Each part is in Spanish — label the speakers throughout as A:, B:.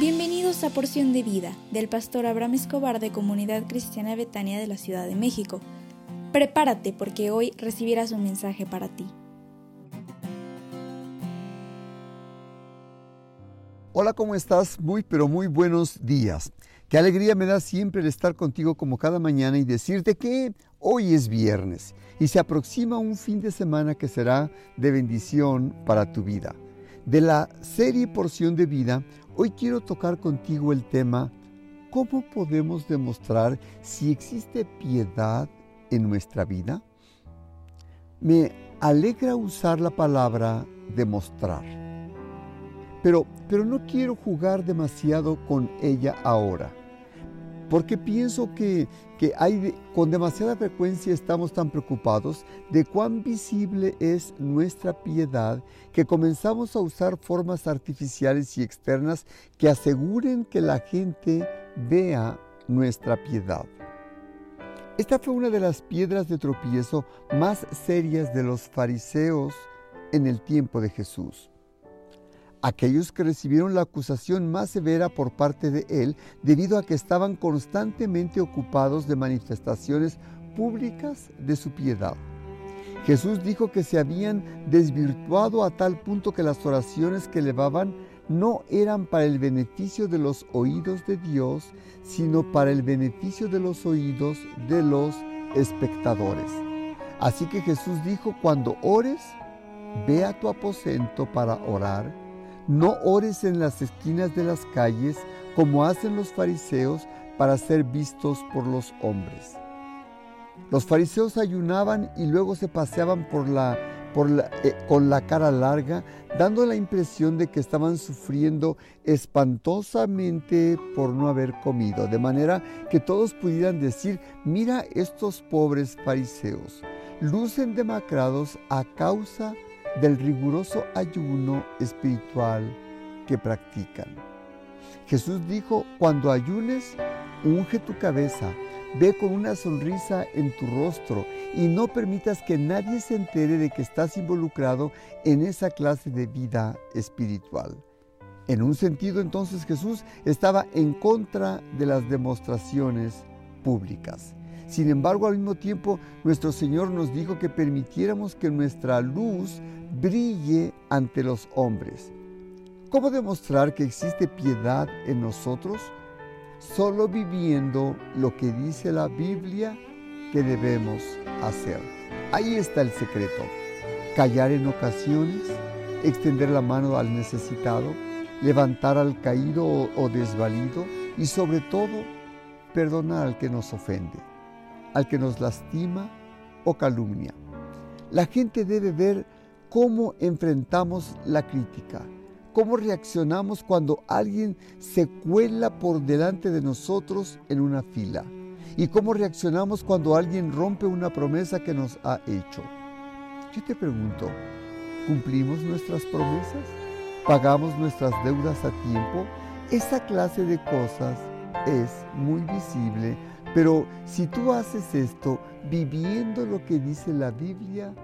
A: Bienvenidos a Porción de Vida del pastor Abraham Escobar de Comunidad Cristiana Betania de la Ciudad de México. Prepárate porque hoy recibirás un mensaje para ti.
B: Hola, ¿cómo estás? Muy, pero muy buenos días. Qué alegría me da siempre el estar contigo como cada mañana y decirte que hoy es viernes y se aproxima un fin de semana que será de bendición para tu vida. De la serie Porción de Vida, Hoy quiero tocar contigo el tema, ¿cómo podemos demostrar si existe piedad en nuestra vida? Me alegra usar la palabra demostrar, pero, pero no quiero jugar demasiado con ella ahora porque pienso que, hay, con demasiada frecuencia estamos tan preocupados de cuán visible es nuestra piedad que comenzamos a usar formas artificiales y externas que aseguren que la gente vea nuestra piedad. Esta fue una de las piedras de tropiezo más serias de los fariseos en el tiempo de Jesús aquellos que recibieron la acusación más severa por parte de él debido a que estaban constantemente ocupados de manifestaciones públicas de su piedad. Jesús dijo que se habían desvirtuado a tal punto que las oraciones que elevaban no eran para el beneficio de los oídos de Dios, sino para el beneficio de los oídos de los espectadores. Así que Jesús dijo, cuando ores, ve a tu aposento para orar no ores en las esquinas de las calles como hacen los fariseos para ser vistos por los hombres. Los fariseos ayunaban y luego se paseaban por la, eh, con la cara larga, dando la impresión de que estaban sufriendo espantosamente por no haber comido, de manera que todos pudieran decir, mira estos pobres fariseos, lucen demacrados a causa de del riguroso ayuno espiritual que practican. Jesús dijo, cuando ayunes, unge tu cabeza, ve con una sonrisa en tu rostro y no permitas que nadie se entere de que estás involucrado en esa clase de vida espiritual. En un sentido entonces Jesús estaba en contra de las demostraciones públicas. Sin embargo, al mismo tiempo, nuestro Señor nos dijo que permitiéramos que nuestra luz brille ante los hombres. ¿Cómo demostrar que existe piedad en nosotros? Solo viviendo lo que dice la Biblia que debemos hacer. Ahí está el secreto. Callar en ocasiones, extender la mano al necesitado, levantar al caído o desvalido y sobre todo perdonar al que nos ofende, al que nos lastima o calumnia. La gente debe ver cómo enfrentamos la crítica, cómo reaccionamos cuando alguien se cuela por delante de nosotros en una fila y cómo reaccionamos cuando alguien rompe una promesa que nos ha hecho. Yo te pregunto, ¿cumplimos nuestras promesas? ¿Pagamos nuestras deudas a tiempo? Esa clase de cosas es muy visible, pero si tú haces esto viviendo lo que dice la Biblia,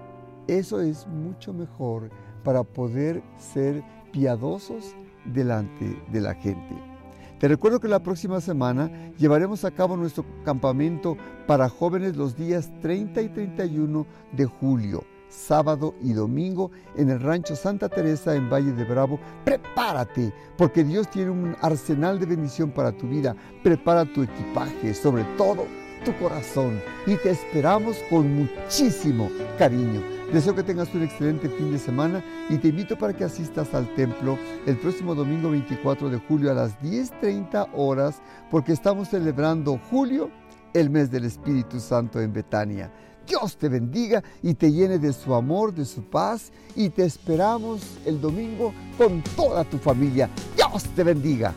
B: eso es mucho mejor para poder ser piadosos delante de la gente. Te recuerdo que la próxima semana llevaremos a cabo nuestro campamento para jóvenes los días 30 y 31 de julio, sábado y domingo en el rancho Santa Teresa en Valle de Bravo. Prepárate, porque Dios tiene un arsenal de bendición para tu vida. Prepara tu equipaje, sobre todo tu corazón, y te esperamos con muchísimo cariño. Deseo que tengas un excelente fin de semana y te invito para que asistas al templo el próximo domingo 24 de julio a las 10.30 horas porque estamos celebrando julio, el mes del Espíritu Santo en Betania. Dios te bendiga y te llene de su amor, de su paz y te esperamos el domingo con toda tu familia. Dios te bendiga.